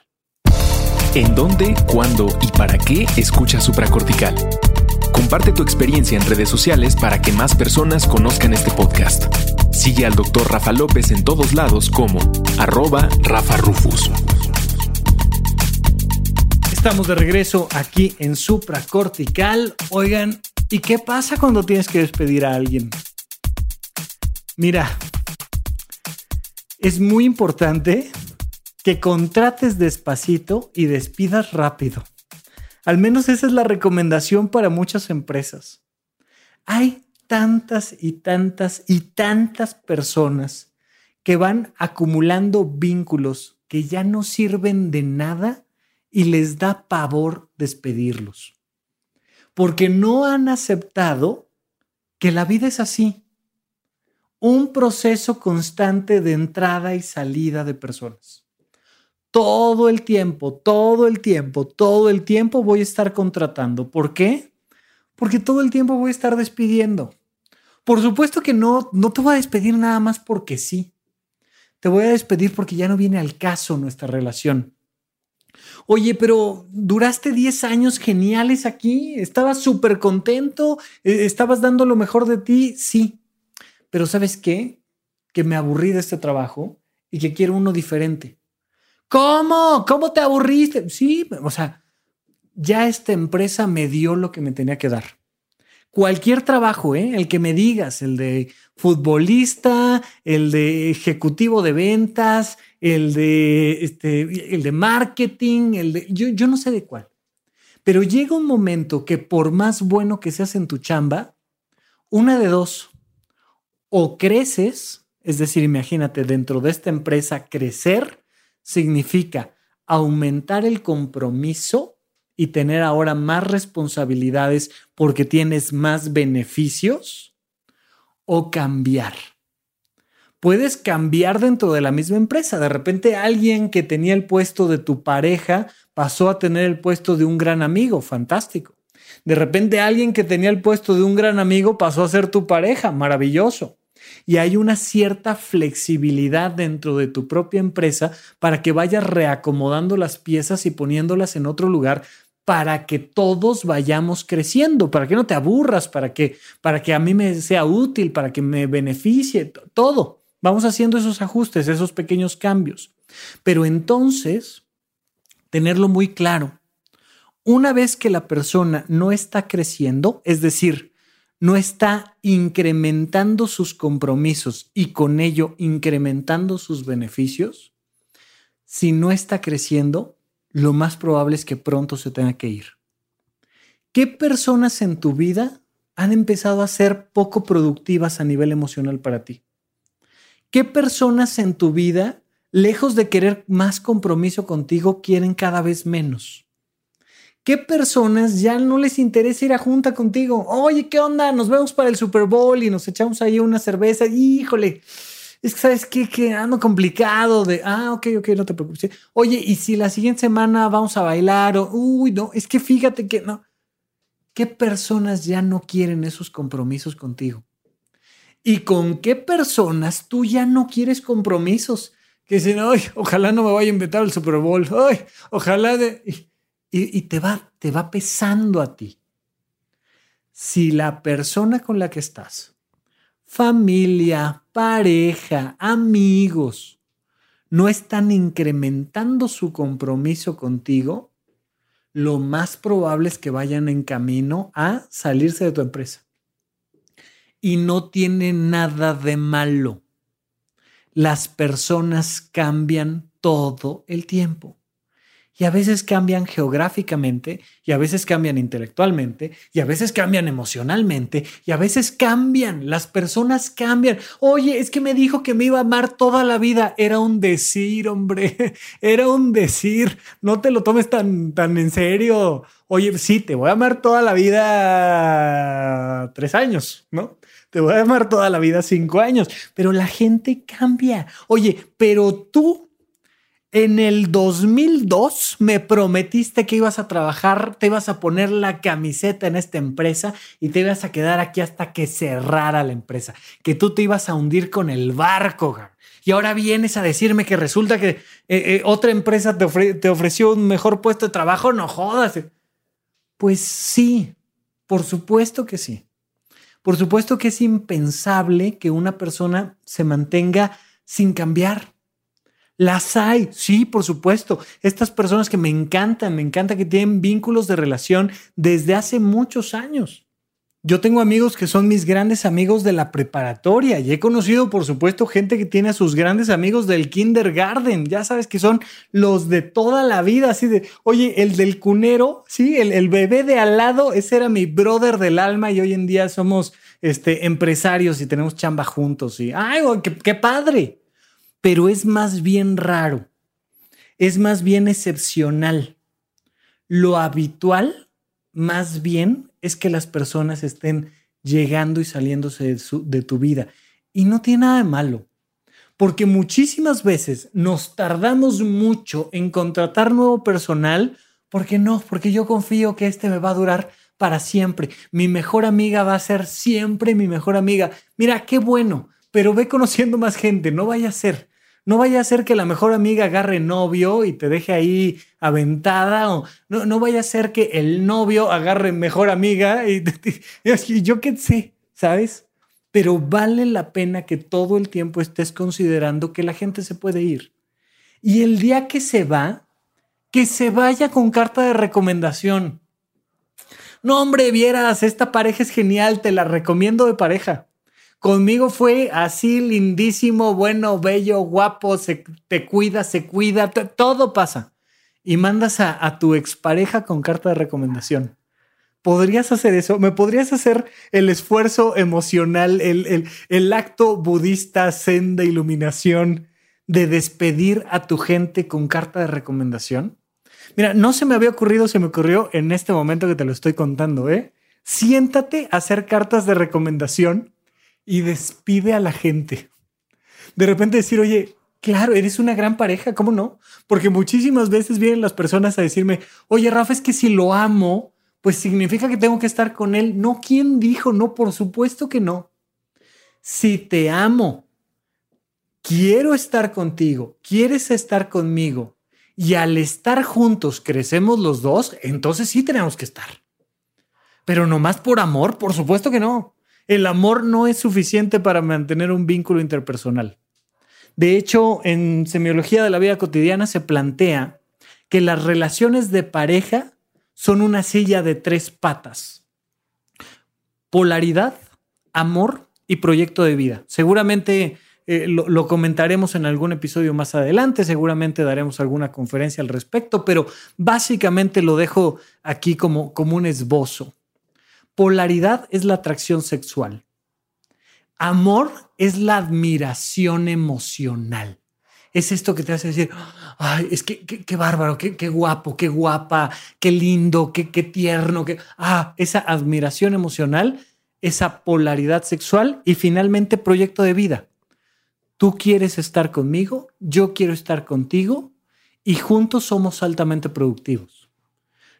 ¿En dónde, cuándo y para qué escucha Supracortical? Comparte tu experiencia en redes sociales para que más personas conozcan este podcast. Sigue al doctor Rafa López en todos lados como arroba Rafa Rufus. Estamos de regreso aquí en Supracortical. Oigan, ¿y qué pasa cuando tienes que despedir a alguien? Mira, es muy importante que contrates despacito y despidas rápido. Al menos esa es la recomendación para muchas empresas. Hay tantas y tantas y tantas personas que van acumulando vínculos que ya no sirven de nada y les da pavor despedirlos. Porque no han aceptado que la vida es así. Un proceso constante de entrada y salida de personas. Todo el tiempo, todo el tiempo, todo el tiempo voy a estar contratando. ¿Por qué? Porque todo el tiempo voy a estar despidiendo. Por supuesto que no, no te voy a despedir nada más porque sí. Te voy a despedir porque ya no viene al caso nuestra relación. Oye, pero duraste 10 años geniales aquí, estabas súper contento, e, estabas dando lo mejor de ti, sí. Pero ¿sabes qué? Que me aburrí de este trabajo y que quiero uno diferente. ¿Cómo? ¿Cómo te aburriste? Sí, o sea, ya esta empresa me dio lo que me tenía que dar. Cualquier trabajo, ¿eh? el que me digas, el de futbolista, el de ejecutivo de ventas, el de, este, el de marketing, el de, yo, yo no sé de cuál. Pero llega un momento que por más bueno que seas en tu chamba, una de dos, o creces, es decir, imagínate, dentro de esta empresa crecer significa aumentar el compromiso y tener ahora más responsabilidades porque tienes más beneficios o cambiar. Puedes cambiar dentro de la misma empresa. De repente alguien que tenía el puesto de tu pareja pasó a tener el puesto de un gran amigo. Fantástico. De repente alguien que tenía el puesto de un gran amigo pasó a ser tu pareja. Maravilloso y hay una cierta flexibilidad dentro de tu propia empresa para que vayas reacomodando las piezas y poniéndolas en otro lugar para que todos vayamos creciendo, para que no te aburras, para que, para que a mí me sea útil, para que me beneficie, todo. Vamos haciendo esos ajustes, esos pequeños cambios. Pero entonces, tenerlo muy claro, una vez que la persona no está creciendo, es decir, no está incrementando sus compromisos y con ello incrementando sus beneficios, si no está creciendo, lo más probable es que pronto se tenga que ir. ¿Qué personas en tu vida han empezado a ser poco productivas a nivel emocional para ti? ¿Qué personas en tu vida, lejos de querer más compromiso contigo, quieren cada vez menos? ¿Qué personas ya no les interesa ir a junta contigo? Oye, ¿qué onda? Nos vemos para el Super Bowl y nos echamos ahí una cerveza. Híjole, es que sabes qué, que complicado de, ah, ok, ok, no te preocupes. Oye, y si la siguiente semana vamos a bailar o, uy, no, es que fíjate que no. ¿Qué personas ya no quieren esos compromisos contigo? ¿Y con qué personas tú ya no quieres compromisos? Que dicen, ay, ojalá no me vaya a inventar el Super Bowl, ay, ojalá de y, te, va, te va pesando a ti. Si la persona con la que estás, familia, pareja, amigos, no están incrementando su compromiso contigo, lo más probable es que vayan en camino a salirse de tu empresa. Y no tiene nada de malo. Las personas cambian todo el tiempo y a veces cambian geográficamente, y a veces cambian intelectualmente, y a veces cambian emocionalmente, y a veces cambian, las personas cambian. Oye, es que me dijo que me iba a amar toda la vida. Era un decir, hombre, [LAUGHS] era un decir. No te lo tomes tan, tan en serio. Oye, sí, te voy a amar toda la vida tres años, ¿no? Te voy a amar toda la vida cinco años, pero la gente cambia. Oye, pero tú en el 2002 me prometiste que ibas a trabajar, te ibas a poner la camiseta en esta empresa y te ibas a quedar aquí hasta que cerrara la empresa, que tú te ibas a hundir con el barco. Y ahora vienes a decirme que resulta que eh, eh, otra empresa te, te ofreció un mejor puesto de trabajo, no jodas. Pues sí, por supuesto que sí. Por supuesto que es impensable que una persona se mantenga sin cambiar las hay, sí, por supuesto. Estas personas que me encantan, me encanta que tienen vínculos de relación desde hace muchos años. Yo tengo amigos que son mis grandes amigos de la preparatoria y he conocido, por supuesto, gente que tiene a sus grandes amigos del kindergarten. Ya sabes que son los de toda la vida, así de, oye, el del cunero, sí, el, bebé de al lado, ese era mi brother del alma y hoy en día somos este, empresarios y tenemos chamba juntos. Y, ay, qué, qué padre. Pero es más bien raro, es más bien excepcional. Lo habitual, más bien, es que las personas estén llegando y saliéndose de, tu vida. Y no tiene nada de malo, porque muchísimas veces nos tardamos mucho en contratar nuevo personal, porque no, porque yo confío que este me va a durar para siempre. Mi mejor amiga va a ser siempre mi mejor amiga. Mira, qué bueno, pero ve conociendo más gente, no vaya a ser. No vaya a ser que la mejor amiga agarre novio y te deje ahí aventada o no, no vaya a ser que el novio agarre mejor amiga y, y yo qué sé, ¿sabes? Pero vale la pena que todo el tiempo estés considerando que la gente se puede ir. Y el día que se va, que se vaya con carta de recomendación. No, hombre, vieras, esta pareja es genial, te la recomiendo de pareja. Conmigo fue así lindísimo, bueno, bello, guapo, se, te cuida, se cuida, todo pasa. Y mandas a, tu expareja con carta de recomendación. ¿Podrías hacer eso? ¿Me podrías hacer el esfuerzo emocional, el, el acto budista zen de iluminación de despedir a tu gente con carta de recomendación? Mira, no se me había ocurrido, se me ocurrió en este momento que te lo estoy contando, ¿eh? Siéntate a hacer cartas de recomendación y despide a la gente. De repente decir, oye, claro, eres una gran pareja, ¿cómo no? Porque muchísimas veces vienen las personas a decirme, oye, Rafa, es que si lo amo, pues significa que tengo que estar con él. No, ¿quién dijo? No, por supuesto que no. Si te amo, quiero estar contigo, quieres estar conmigo, y al estar juntos crecemos los dos, entonces sí tenemos que estar. Pero no más por amor, por supuesto que no. El amor no es suficiente para mantener un vínculo interpersonal. De hecho, en semiología de la vida cotidiana se plantea que las relaciones de pareja son una silla de tres patas. Polaridad, amor y proyecto de vida. Seguramente eh, lo, comentaremos en algún episodio más adelante, seguramente daremos alguna conferencia al respecto, pero básicamente lo dejo aquí como, como un esbozo. Polaridad es la atracción sexual. Amor es la admiración emocional. Es esto que te hace decir, ay, es que qué bárbaro, qué, guapo, qué guapa, qué lindo, qué, qué tierno, que ah, esa admiración emocional, esa polaridad sexual y finalmente proyecto de vida. Tú quieres estar conmigo, yo quiero estar contigo y juntos somos altamente productivos.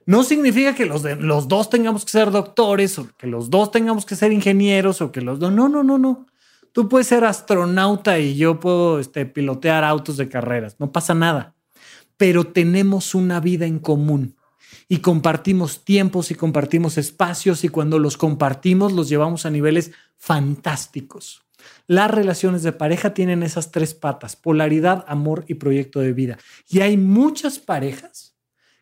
No significa que los, los dos tengamos que ser doctores o que los dos tengamos que ser ingenieros o que los dos... No, no, no, no. Tú puedes ser astronauta y yo puedo este, pilotear autos de carreras. No pasa nada. Pero tenemos una vida en común y compartimos tiempos y compartimos espacios y cuando los compartimos los llevamos a niveles fantásticos. Las relaciones de pareja tienen esas tres patas, polaridad, amor y proyecto de vida. Y hay muchas parejas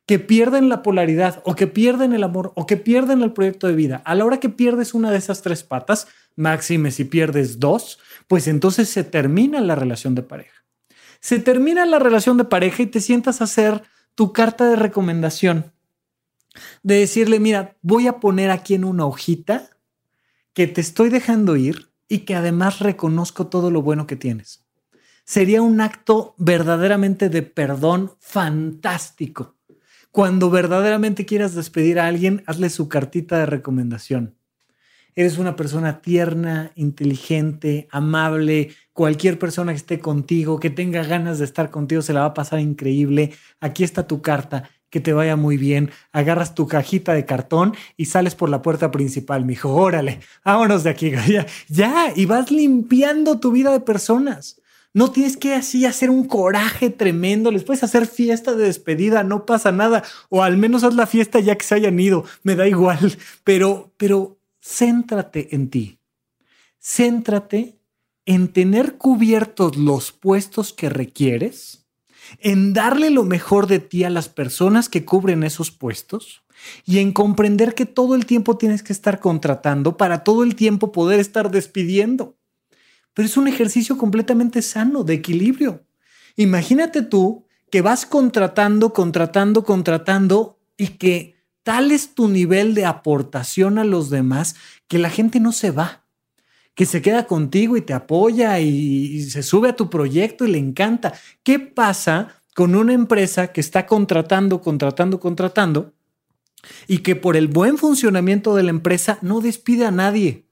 que pierden la polaridad o que pierden el amor o que pierden el proyecto de vida. A la hora que pierdes una de esas tres patas, máxime si pierdes dos, pues entonces se termina la relación de pareja. Se termina la relación de pareja y te sientas a hacer tu carta de recomendación. De decirle, mira, voy a poner aquí en una hojita que te estoy dejando ir y que además reconozco todo lo bueno que tienes. Sería un acto verdaderamente de perdón fantástico cuando verdaderamente quieras despedir a alguien, hazle su cartita de recomendación. Eres una persona tierna, inteligente, amable. Cualquier persona que esté contigo, que tenga ganas de estar contigo, se la va a pasar increíble. Aquí está tu carta. Que te vaya muy bien. Agarras tu cajita de cartón y sales por la puerta principal, mijo. Órale, vámonos de aquí. [LAUGHS] Ya, ya, y vas limpiando tu vida de personas. No tienes que así hacer un coraje tremendo. Les puedes hacer fiesta de despedida, no pasa nada. O al menos haz la fiesta ya que se hayan ido. Me da igual. [LAUGHS] Pero, pero céntrate en ti. Céntrate en tener cubiertos los puestos que requieres en darle lo mejor de ti a las personas que cubren esos puestos y en comprender que todo el tiempo tienes que estar contratando para todo el tiempo poder estar despidiendo. Pero es un ejercicio completamente sano, de equilibrio. Imagínate tú que vas contratando, contratando, contratando y que tal es tu nivel de aportación a los demás que la gente no se va, que se queda contigo y te apoya y, se sube a tu proyecto y le encanta. ¿Qué pasa con una empresa que está contratando, contratando, contratando y que por el buen funcionamiento de la empresa no despide a nadie?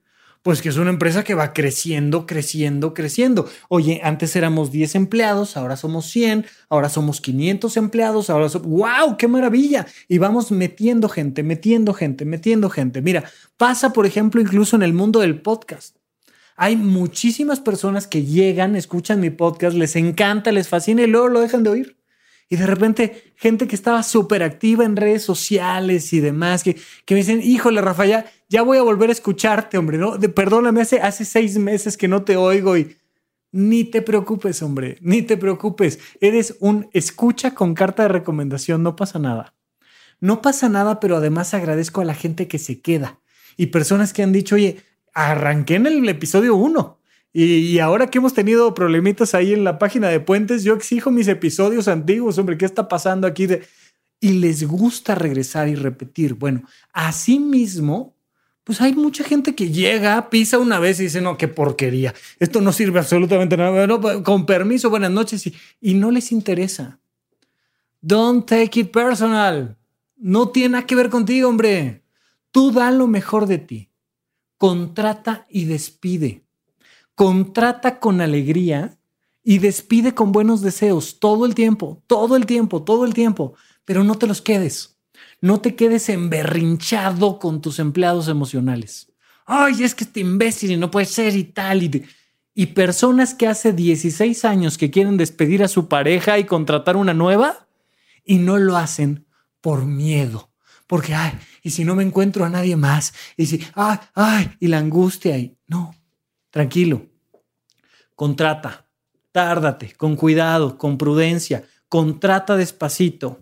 Pues que es una empresa que va creciendo, creciendo, creciendo. Oye, antes éramos 10 empleados, ahora somos 100, ahora somos 500 empleados, ahora somos... ¡Wow! ¡Qué maravilla! Y vamos metiendo gente, metiendo gente, metiendo gente. Mira, pasa, por ejemplo, incluso en el mundo del podcast. Hay muchísimas personas que llegan, escuchan mi podcast, les encanta, les fascina y luego lo dejan de oír. Y de repente, gente que estaba súper activa en redes sociales y demás, que, que me dicen, híjole, Rafael, ya, voy a volver a escucharte, hombre, ¿no? perdóname, hace, hace seis meses que no te oigo y ni te preocupes, hombre, ni te preocupes. Eres un escucha con carta de recomendación, no pasa nada. No pasa nada, pero además agradezco a la gente que se queda y personas que han dicho, oye, arranqué en el episodio uno y, ahora que hemos tenido problemitas ahí en la página de Puentes, yo exijo mis episodios antiguos, hombre, ¿qué está pasando aquí? Y les gusta regresar y repetir. Bueno, así mismo, pues hay mucha gente que llega, pisa una vez y dice, no, qué porquería, esto no sirve absolutamente nada, no, con permiso, buenas noches, y, y no les interesa. Don't take it personal. No tiene nada que ver contigo, hombre. Tú da lo mejor de ti. Contrata y despide contrata con alegría y despide con buenos deseos todo el tiempo, todo el tiempo, todo el tiempo, pero no te los quedes. No te quedes emberrinchado con tus empleados emocionales. Ay, es que este imbécil y no puede ser y tal. Y, y personas que hace 16 años que quieren despedir a su pareja y contratar una nueva y no lo hacen por miedo. Porque, ay, y si no me encuentro a nadie más, y si, ay, ay, y la angustia y no, tranquilo. Contrata, tárdate, con cuidado, con prudencia, contrata despacito.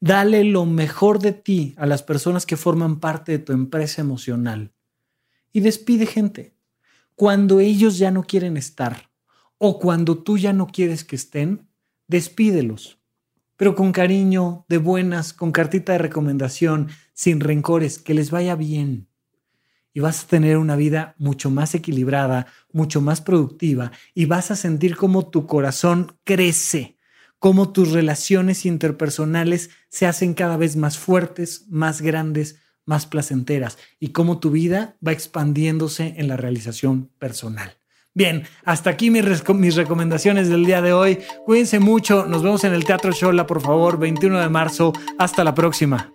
Dale lo mejor de ti a las personas que forman parte de tu empresa emocional. Y despide gente. Cuando ellos ya no quieren estar o cuando tú ya no quieres que estén, despídelos. Pero con cariño, de buenas, con cartita de recomendación, sin rencores, que les vaya bien y vas a tener una vida mucho más equilibrada, mucho más productiva y vas a sentir cómo tu corazón crece, cómo tus relaciones interpersonales se hacen cada vez más fuertes, más grandes, más placenteras y cómo tu vida va expandiéndose en la realización personal. Bien, hasta aquí mis, recomendaciones del día de hoy. Cuídense mucho. Nos vemos en el Teatro Shola, por favor, 21 de marzo. Hasta la próxima.